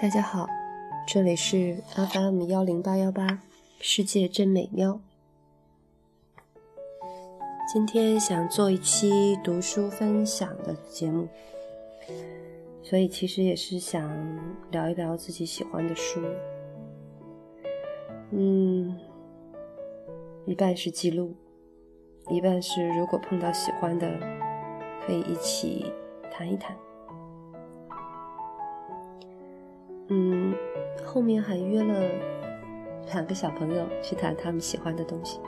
大家好，这里是 FM 幺零八幺八，世界真美妙。今天想做一期读书分享的节目，所以其实也是想聊一聊自己喜欢的书。嗯，一半是记录，一半是如果碰到喜欢的，可以一起谈一谈。嗯，后面还约了两个小朋友去谈他们喜欢的东西，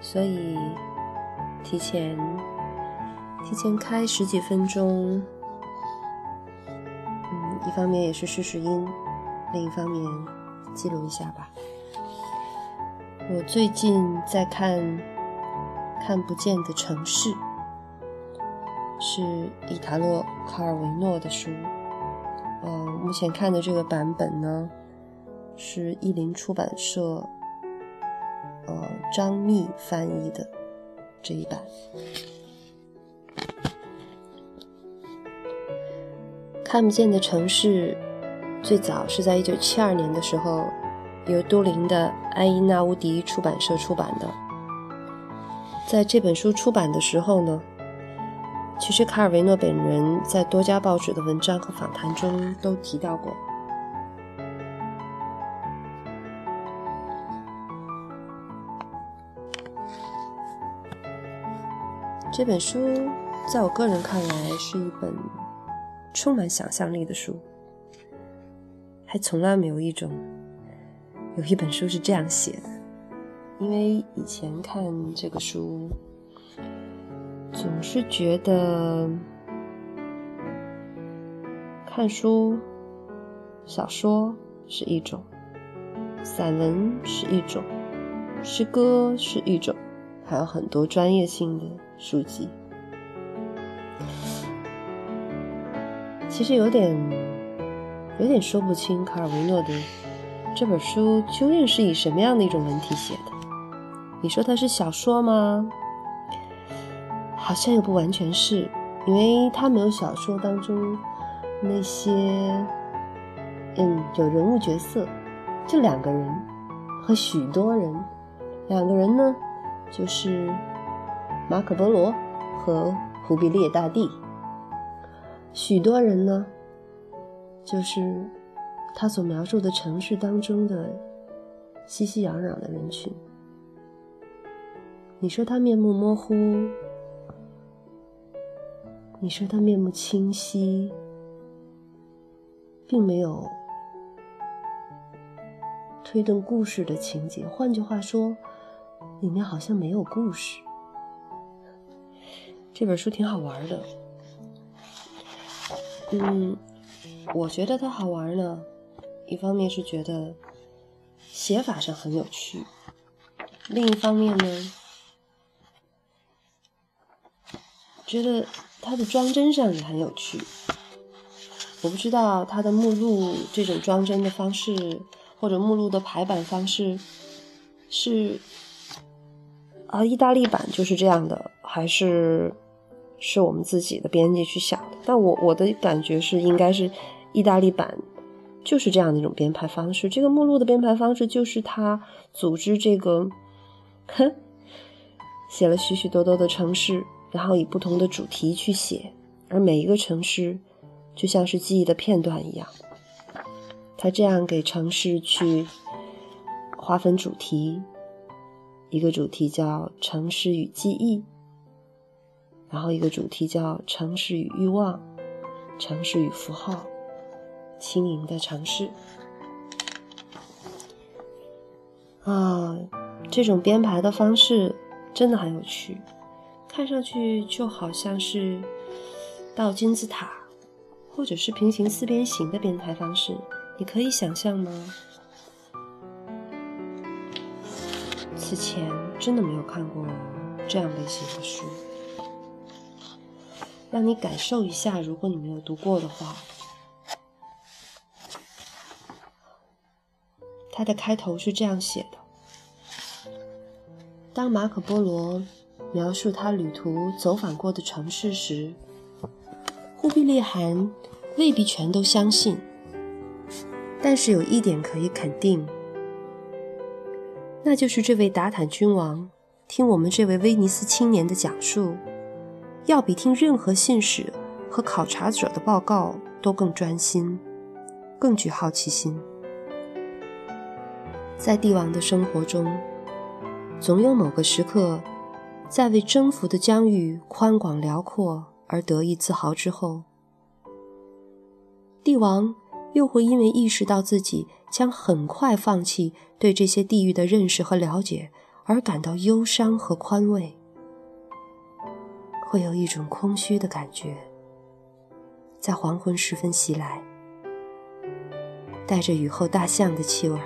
所以提前提前开十几分钟。嗯，一方面也是试试音，另一方面记录一下吧。我最近在看《看不见的城市》，是伊塔洛·卡尔维诺的书。呃，目前看的这个版本呢，是译林出版社呃张密翻译的这一版。看不见的城市，最早是在一九七二年的时候，由都灵的埃因纳乌迪出版社出版的。在这本书出版的时候呢。其实卡尔维诺本人在多家报纸的文章和访谈中都提到过。这本书在我个人看来是一本充满想象力的书，还从来没有一种有一本书是这样写的。因为以前看这个书。总是觉得看书、小说是一种，散文是一种，诗歌是一种，还有很多专业性的书籍。其实有点有点说不清卡尔维诺的这本书究竟是以什么样的一种文体写的。你说它是小说吗？好像又不完全是，因为他没有小说当中那些，嗯，有人物角色，就两个人和许多人，两个人呢，就是马可波罗和忽必烈大帝，许多人呢，就是他所描述的城市当中的熙熙攘攘的人群。你说他面目模糊？你说他面目清晰，并没有推动故事的情节。换句话说，里面好像没有故事。这本书挺好玩的，嗯，我觉得它好玩呢。一方面是觉得写法上很有趣，另一方面呢，觉得。它的装帧上也很有趣，我不知道它的目录这种装帧的方式，或者目录的排版方式是啊，意大利版就是这样的，还是是我们自己的编辑去想的？但我我的感觉是，应该是意大利版就是这样的一种编排方式。这个目录的编排方式就是它组织这个，哼，写了许许多多的城市。然后以不同的主题去写，而每一个城市就像是记忆的片段一样。他这样给城市去划分主题，一个主题叫“城市与记忆”，然后一个主题叫“城市与欲望”，“城市与符号”，轻盈的城市。啊，这种编排的方式真的很有趣。看上去就好像是倒金字塔，或者是平行四边形的编排方式，你可以想象吗？此前真的没有看过这样类型的书，让你感受一下。如果你没有读过的话，它的开头是这样写的：当马可波罗。描述他旅途走访过的城市时，忽必烈汗未必全都相信。但是有一点可以肯定，那就是这位达坦君王听我们这位威尼斯青年的讲述，要比听任何信使和考察者的报告都更专心，更具好奇心。在帝王的生活中，总有某个时刻，在为征服的疆域宽广辽阔而得意自豪之后，帝王。又会因为意识到自己将很快放弃对这些地域的认识和了解而感到忧伤和宽慰，会有一种空虚的感觉在黄昏时分袭来，带着雨后大象的气味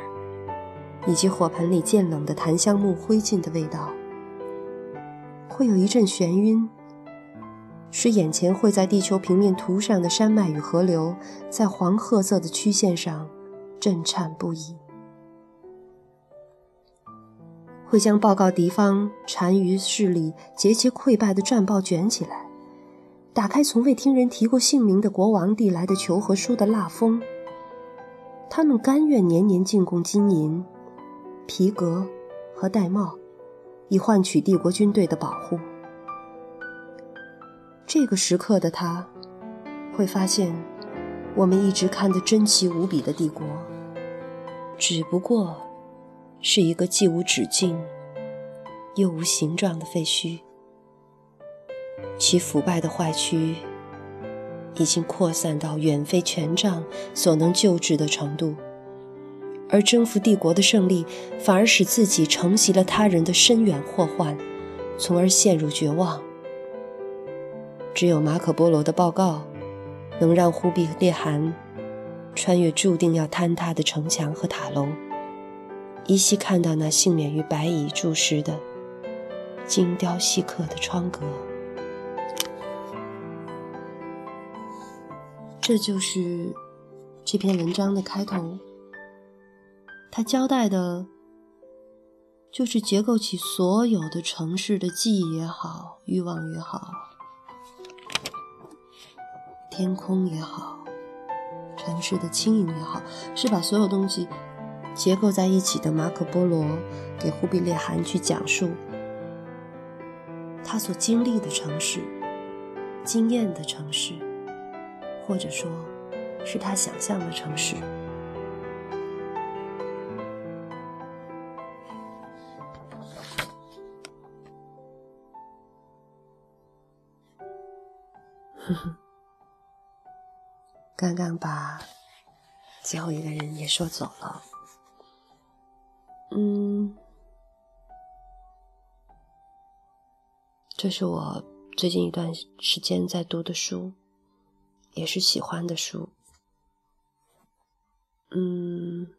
以及火盆里渐冷的檀香木灰烬的味道，会有一阵眩晕。使眼前绘在地球平面图上的山脉与河流，在黄褐色的曲线上震颤不已；会将报告敌方单于势力节节溃败的战报卷起来，打开从未听人提过姓名的国王递来的求和书的蜡封。他们甘愿年年进贡金银、皮革和玳瑁，以换取帝国军队的保护。这个时刻的他，会发现，我们一直看得珍奇无比的帝国，只不过是一个既无止境又无形状的废墟，其腐败的坏区已经扩散到远非权杖所能救治的程度，而征服帝国的胜利，反而使自己承袭了他人的深远祸患，从而陷入绝望。只有马可·波罗的报告，能让忽必烈汗穿越注定要坍塌的城墙和塔楼，依稀看到那幸免于白蚁蛀蚀的精雕细刻的窗格。这就是这篇文章的开头。他交代的，就是结构起所有的城市的记忆也好，欲望也好。天空也好，城市的轻盈也好，是把所有东西结构在一起的。马可·波罗给忽必烈汗去讲述他所经历的城市、经验的城市，或者说，是他想象的城市。刚刚把最后一个人也说走了，嗯，这是我最近一段时间在读的书，也是喜欢的书，嗯。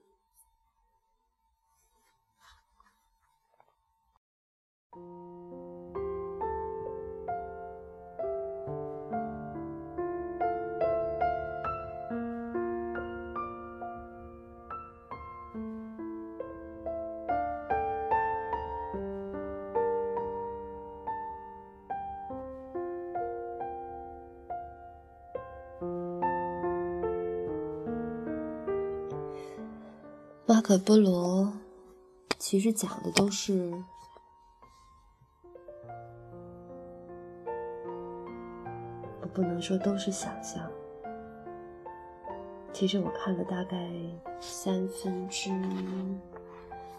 可·波罗其实讲的都是，我不能说都是想象。其实我看了大概三分之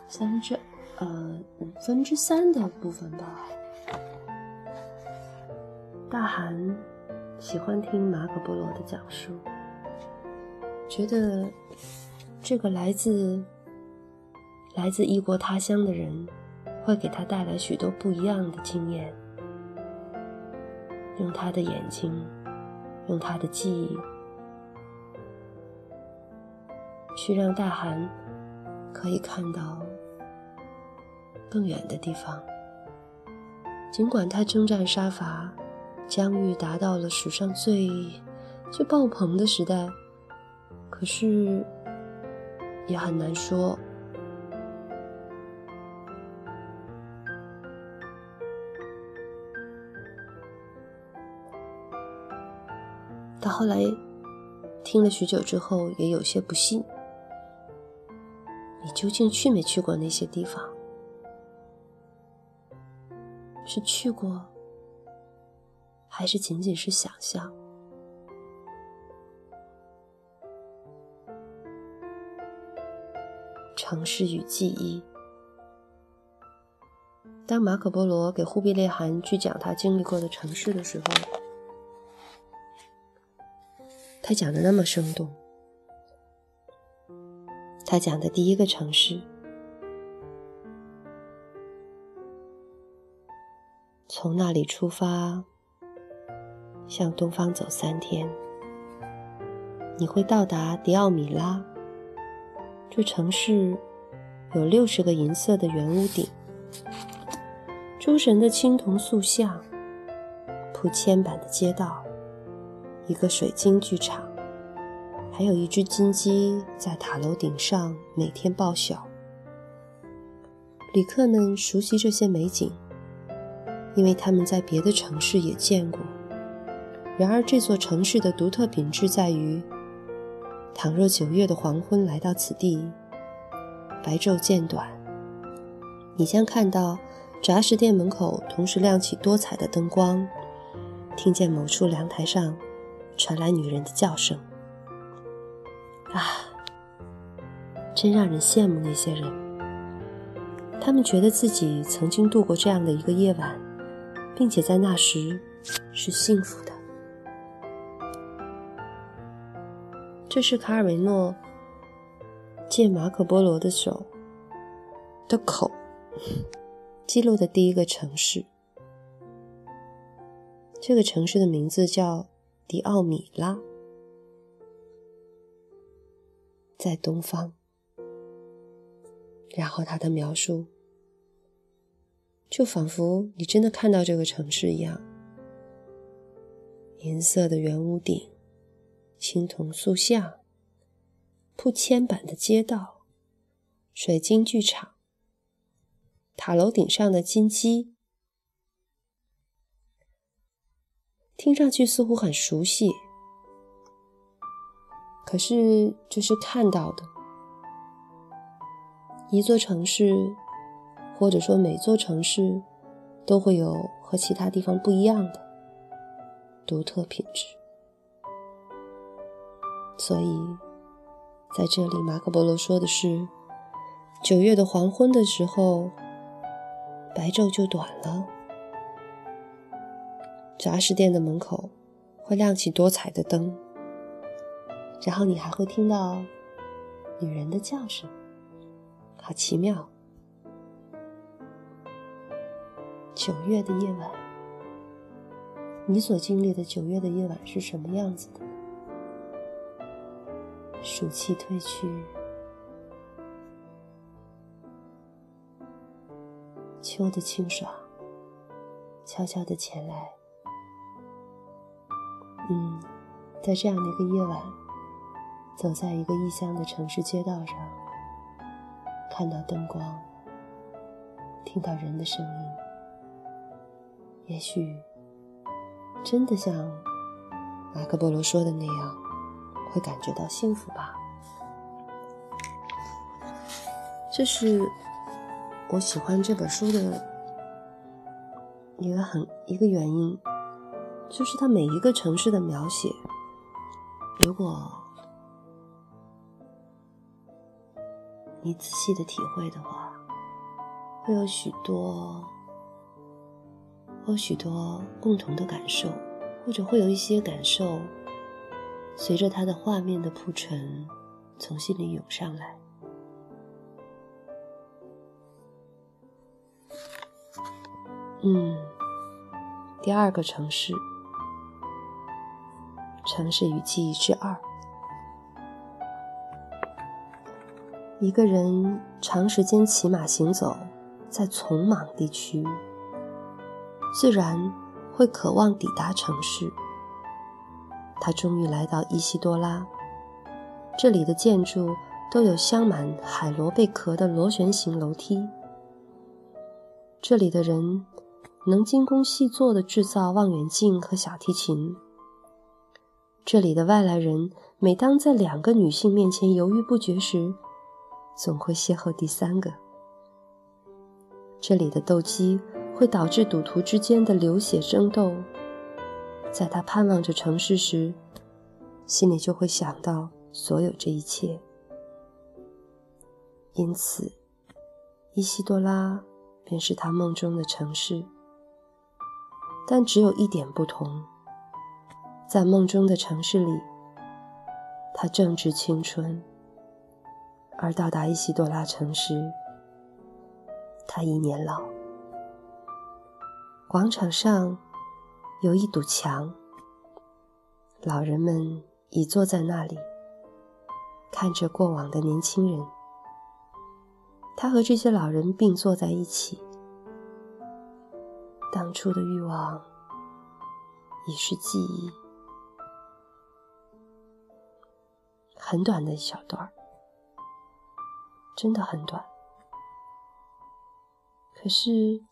三分之呃五分之三的部分吧。大韩喜欢听马可·波罗的讲述，觉得。这个来自来自异国他乡的人，会给他带来许多不一样的经验。用他的眼睛，用他的记忆，去让大韩可以看到更远的地方。尽管他征战杀伐，疆域达到了史上最最爆棚的时代，可是。也很难说。后来听了许久之后，也有些不信，你究竟去没去过那些地方？是去过，还是仅仅是想象？城市与记忆。当马可·波罗给忽必烈汗去讲他经历过的城市的时候，他讲的那么生动。他讲的第一个城市，从那里出发，向东方走三天，你会到达迪奥米拉。这城市有六十个银色的圆屋顶。诸神的青铜塑像，铺铅板的街道，一个水晶剧场，还有一只金鸡在塔楼顶上每天报晓。旅客们熟悉这些美景，因为他们在别的城市也见过。然而，这座城市的独特品质在于：倘若九月的黄昏来到此地，白昼渐短，你将看到。杂食店门口同时亮起多彩的灯光，听见某处凉台上传来女人的叫声。啊，真让人羡慕那些人，他们觉得自己曾经度过这样的一个夜晚，并且在那时是幸福的。这是卡尔维诺借马可波罗的手的口。记录的第一个城市，这个城市的名字叫迪奥米拉，在东方。然后他的描述，就仿佛你真的看到这个城市一样：银色的圆屋顶，青铜塑像，铺铅板的街道，水晶剧场。塔楼顶上的金鸡，听上去似乎很熟悉，可是这是看到的。一座城市，或者说每座城市，都会有和其他地方不一样的独特品质。所以，在这里，马可波罗说的是九月的黄昏的时候。白昼就短了，杂食店的门口会亮起多彩的灯，然后你还会听到女人的叫声，好奇妙。九月的夜晚，你所经历的九月的夜晚是什么样子的？暑气退去。秋的清爽，悄悄的前来。嗯，在这样的一个夜晚，走在一个异乡的城市街道上，看到灯光，听到人的声音，也许真的像马可波罗说的那样，会感觉到幸福吧。这是。我喜欢这本书的一个很一个原因，就是它每一个城市的描写，如果你仔细的体会的话，会有许多，会有许多共同的感受，或者会有一些感受，随着它的画面的铺陈，从心里涌上来。嗯，第二个城市，城市与记忆之二。一个人长时间骑马行走在丛莽地区，自然会渴望抵达城市。他终于来到伊西多拉，这里的建筑都有镶满海螺贝壳的螺旋形楼梯。这里的人。能精工细作地制造望远镜和小提琴。这里的外来人，每当在两个女性面前犹豫不决时，总会邂逅第三个。这里的斗鸡会导致赌徒之间的流血争斗。在他盼望着城市时，心里就会想到所有这一切。因此，伊西多拉便是他梦中的城市。但只有一点不同，在梦中的城市里，他正值青春；而到达伊西多拉城时，他已年老。广场上有一堵墙，老人们已坐在那里，看着过往的年轻人。他和这些老人并坐在一起。当初的欲望已是记忆，很短的一小段儿，真的很短。可是，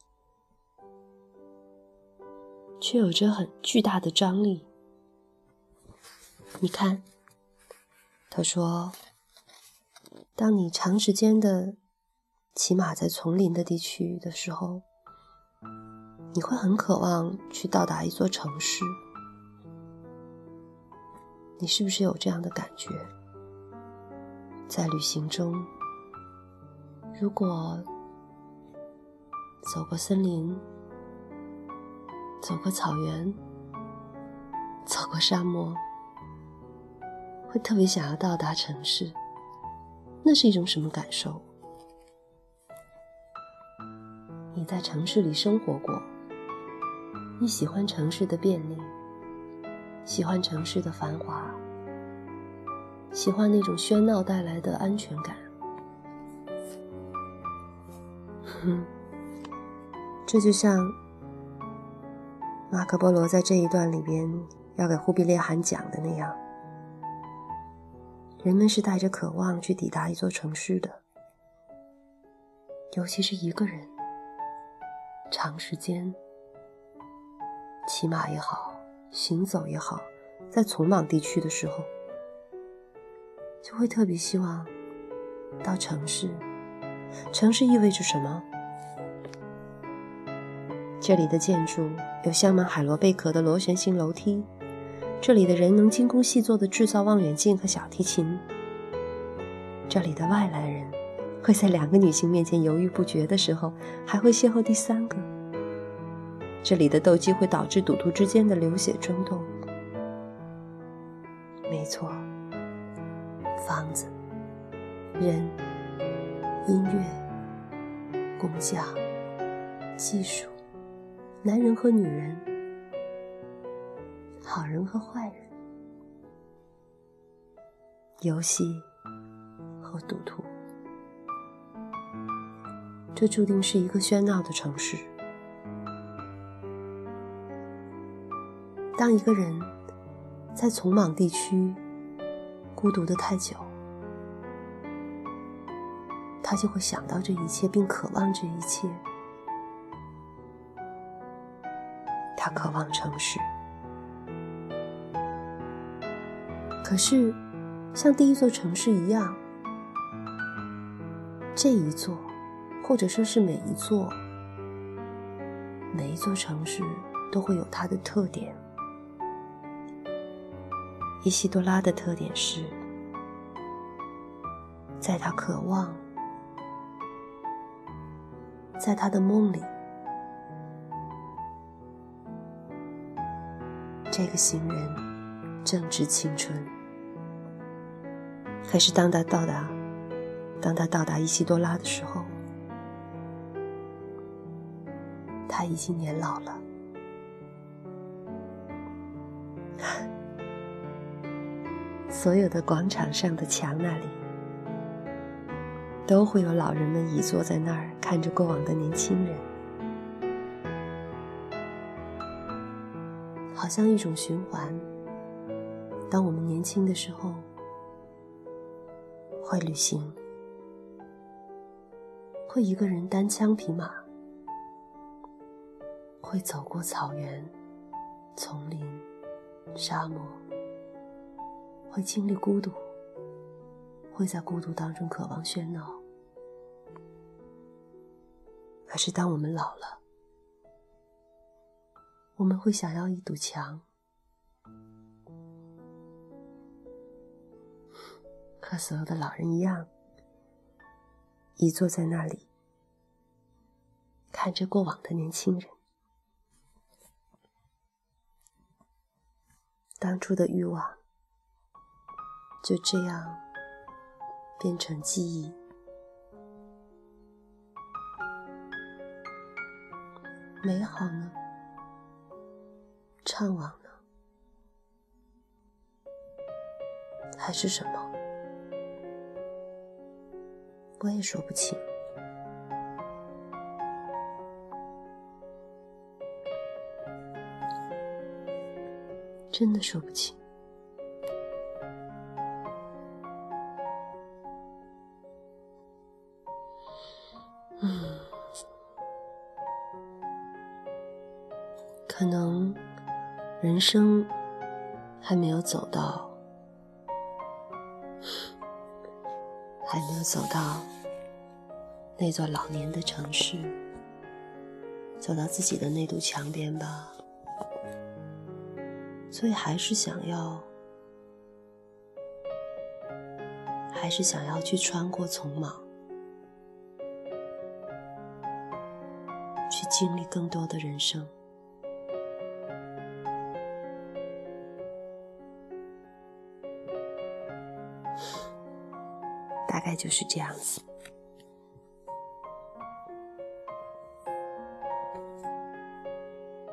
却有着很巨大的张力。你看，他说：“当你长时间的骑马在丛林的地区的时候。”你会很渴望去到达一座城市，你是不是有这样的感觉？在旅行中，如果走过森林，走过草原，走过沙漠，会特别想要到达城市，那是一种什么感受？你在城市里生活过？你喜欢城市的便利，喜欢城市的繁华，喜欢那种喧闹带来的安全感。哼，这就像马可波罗在这一段里边要给忽必烈汗讲的那样，人们是带着渴望去抵达一座城市的，尤其是一个人，长时间。骑马也好，行走也好，在丛莽地区的时候，就会特别希望到城市。城市意味着什么？这里的建筑有镶满海螺贝壳的螺旋形楼梯，这里的人能精工细作的制造望远镜和小提琴，这里的外来人会在两个女性面前犹豫不决的时候，还会邂逅第三个。这里的斗鸡会导致赌徒之间的流血争斗。没错，房子、人、音乐、工匠、技术、男人和女人、好人和坏人、游戏和赌徒，这注定是一个喧闹的城市。当一个人在丛莽地区孤独的太久，他就会想到这一切，并渴望这一切。他渴望城市，可是像第一座城市一样，这一座，或者说是每一座，每一座城市都会有它的特点。伊西多拉的特点是，在他渴望，在他的梦里，这个行人正值青春。可是当他到达，当他到达伊西多拉的时候，他已经年老了。所有的广场上的墙那里，都会有老人们倚坐在那儿，看着过往的年轻人，好像一种循环。当我们年轻的时候，会旅行，会一个人单枪匹马，会走过草原、丛林、沙漠。会经历孤独，会在孤独当中渴望喧闹。可是当我们老了，我们会想要一堵墙，和所有的老人一样，一坐在那里，看着过往的年轻人。当初的欲望就这样变成记忆，美好呢？怅惘呢？还是什么？我也说不清。真的说不清。人生还没有走到，还没有走到那座老年的城市，走到自己的那堵墙边吧。所以还是想要，还是想要去穿过丛莽，去经历更多的人生，大概就是这样子，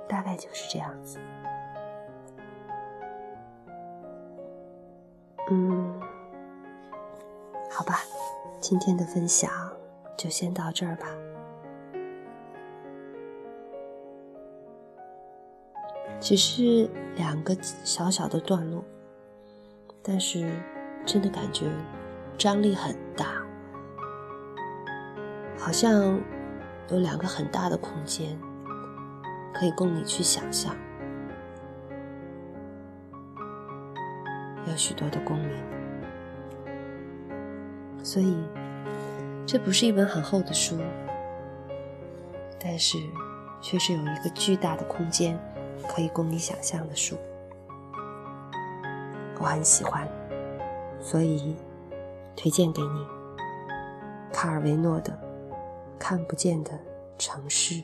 大概就是这样子。嗯，好吧，今天的分享就先到这儿吧。只是两个小小的段落，但是真的感觉张力很大，好像有两个很大的空间，可以供你去想象。有许多的共鸣，所以这不是一本很厚的书，但是却是有一个巨大的空间可以供你想象的书。我很喜欢，所以推荐给你卡尔维诺的《看不见的城市》。